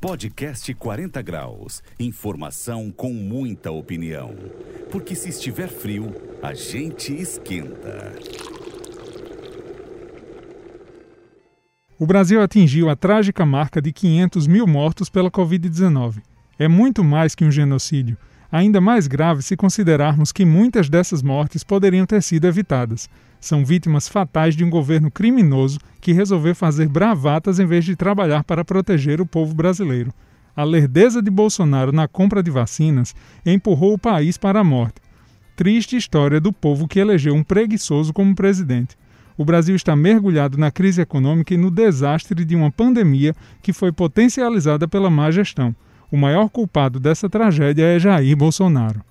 Podcast 40 Graus. Informação com muita opinião. Porque se estiver frio, a gente esquenta. O Brasil atingiu a trágica marca de 500 mil mortos pela Covid-19. É muito mais que um genocídio. Ainda mais grave se considerarmos que muitas dessas mortes poderiam ter sido evitadas. São vítimas fatais de um governo criminoso que resolveu fazer bravatas em vez de trabalhar para proteger o povo brasileiro. A lerdeza de Bolsonaro na compra de vacinas empurrou o país para a morte. Triste história do povo que elegeu um preguiçoso como presidente. O Brasil está mergulhado na crise econômica e no desastre de uma pandemia que foi potencializada pela má gestão. O maior culpado dessa tragédia é Jair Bolsonaro.